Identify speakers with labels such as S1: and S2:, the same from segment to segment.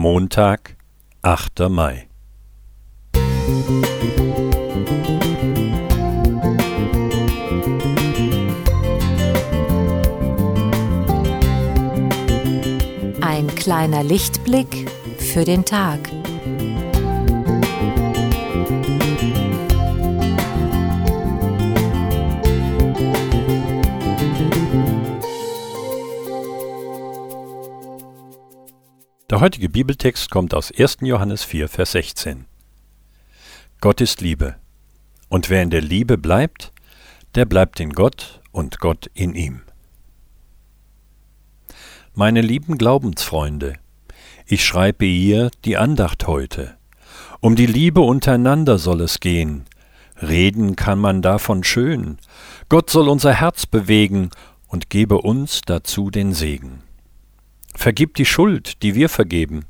S1: Montag, 8. Mai.
S2: Ein kleiner Lichtblick für den Tag.
S1: Der heutige Bibeltext kommt aus 1. Johannes 4, Vers 16. Gott ist Liebe, und wer in der Liebe bleibt, der bleibt in Gott und Gott in ihm. Meine lieben Glaubensfreunde, ich schreibe ihr die Andacht heute. Um die Liebe untereinander soll es gehen. Reden kann man davon schön. Gott soll unser Herz bewegen und gebe uns dazu den Segen. Vergib die Schuld, die wir vergeben.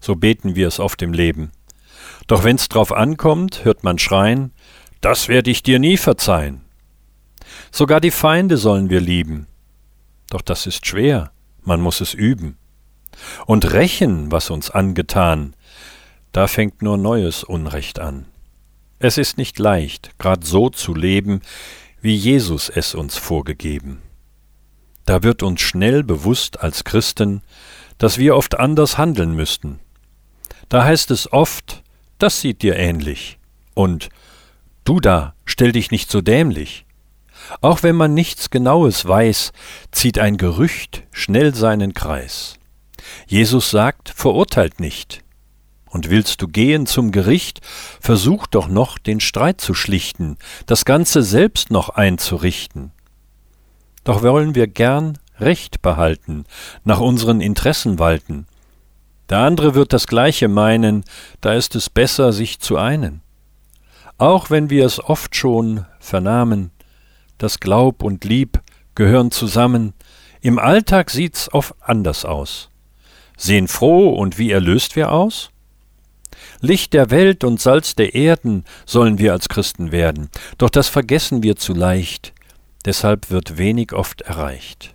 S1: So beten wir es oft im Leben. Doch wenn's drauf ankommt, hört man schreien, das werd ich dir nie verzeihen. Sogar die Feinde sollen wir lieben. Doch das ist schwer, man muss es üben. Und rächen, was uns angetan, da fängt nur neues Unrecht an. Es ist nicht leicht, grad so zu leben, wie Jesus es uns vorgegeben. Da wird uns schnell bewusst als Christen, dass wir oft anders handeln müssten. Da heißt es oft, das sieht dir ähnlich. Und du da, stell dich nicht so dämlich. Auch wenn man nichts Genaues weiß, zieht ein Gerücht schnell seinen Kreis. Jesus sagt, verurteilt nicht. Und willst du gehen zum Gericht, versuch doch noch den Streit zu schlichten, das Ganze selbst noch einzurichten. Doch wollen wir gern Recht behalten, nach unseren Interessen walten. Der andere wird das Gleiche meinen, da ist es besser, sich zu einen. Auch wenn wir es oft schon vernahmen, das Glaub und Lieb gehören zusammen, im Alltag sieht's oft anders aus. Sehen froh und wie erlöst wir aus? Licht der Welt und Salz der Erden sollen wir als Christen werden, doch das vergessen wir zu leicht deshalb wird wenig oft erreicht.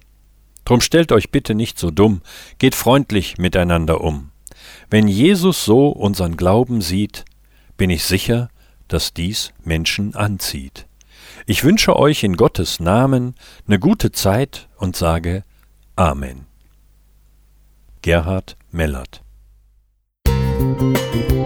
S1: Drum stellt euch bitte nicht so dumm, geht freundlich miteinander um. Wenn Jesus so unseren Glauben sieht, bin ich sicher, dass dies Menschen anzieht. Ich wünsche euch in Gottes Namen eine gute Zeit und sage Amen. Gerhard Mellert Musik